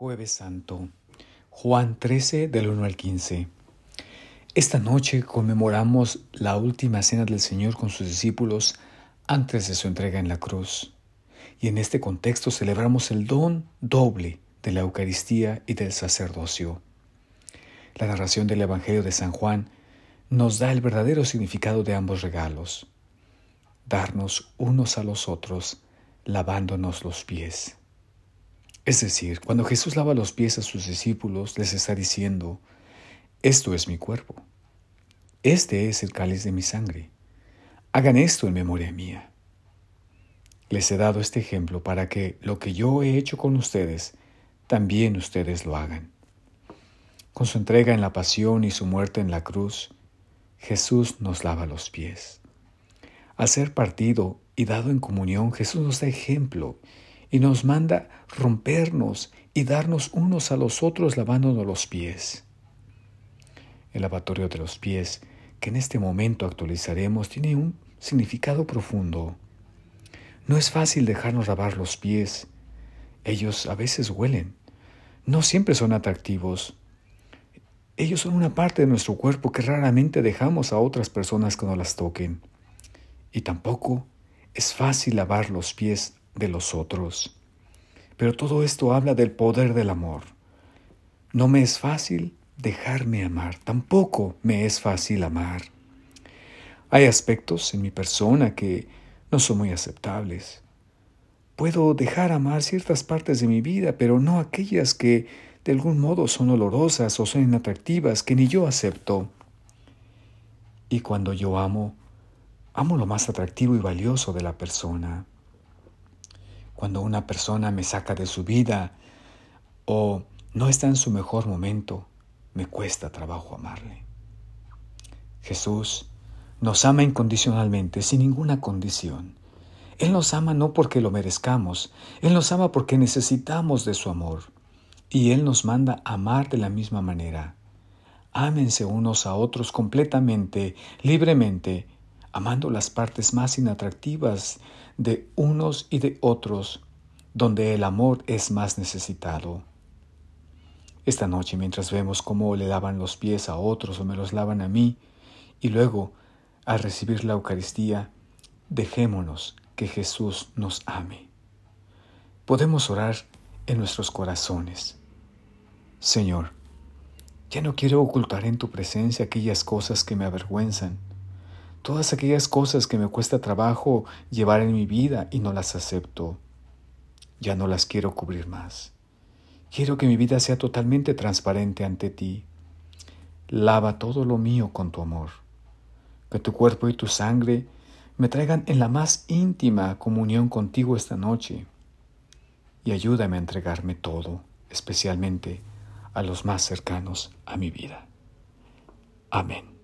Jueves Santo, Juan 13 del 1 al 15. Esta noche conmemoramos la última cena del Señor con sus discípulos antes de su entrega en la cruz. Y en este contexto celebramos el don doble de la Eucaristía y del sacerdocio. La narración del Evangelio de San Juan nos da el verdadero significado de ambos regalos, darnos unos a los otros lavándonos los pies. Es decir, cuando Jesús lava los pies a sus discípulos, les está diciendo, esto es mi cuerpo, este es el cáliz de mi sangre, hagan esto en memoria mía. Les he dado este ejemplo para que lo que yo he hecho con ustedes, también ustedes lo hagan. Con su entrega en la pasión y su muerte en la cruz, Jesús nos lava los pies. Al ser partido y dado en comunión, Jesús nos da ejemplo y nos manda rompernos y darnos unos a los otros lavándonos los pies. El lavatorio de los pies, que en este momento actualizaremos, tiene un significado profundo. No es fácil dejarnos lavar los pies. Ellos a veces huelen. No siempre son atractivos. Ellos son una parte de nuestro cuerpo que raramente dejamos a otras personas que no las toquen. Y tampoco es fácil lavar los pies de los otros. Pero todo esto habla del poder del amor. No me es fácil dejarme amar, tampoco me es fácil amar. Hay aspectos en mi persona que no son muy aceptables. Puedo dejar amar ciertas partes de mi vida, pero no aquellas que de algún modo son olorosas o son inatractivas que ni yo acepto. Y cuando yo amo, amo lo más atractivo y valioso de la persona. Cuando una persona me saca de su vida o no está en su mejor momento, me cuesta trabajo amarle. Jesús nos ama incondicionalmente, sin ninguna condición. Él nos ama no porque lo merezcamos, Él nos ama porque necesitamos de su amor. Y Él nos manda amar de la misma manera. Ámense unos a otros completamente, libremente, amando las partes más inatractivas de unos y de otros, donde el amor es más necesitado. Esta noche, mientras vemos cómo le lavan los pies a otros o me los lavan a mí, y luego, al recibir la Eucaristía, dejémonos que Jesús nos ame. Podemos orar en nuestros corazones. Señor, ya no quiero ocultar en tu presencia aquellas cosas que me avergüenzan, todas aquellas cosas que me cuesta trabajo llevar en mi vida y no las acepto. Ya no las quiero cubrir más. Quiero que mi vida sea totalmente transparente ante ti. Lava todo lo mío con tu amor. Que tu cuerpo y tu sangre me traigan en la más íntima comunión contigo esta noche. Y ayúdame a entregarme todo, especialmente a los más cercanos a mi vida. Amén.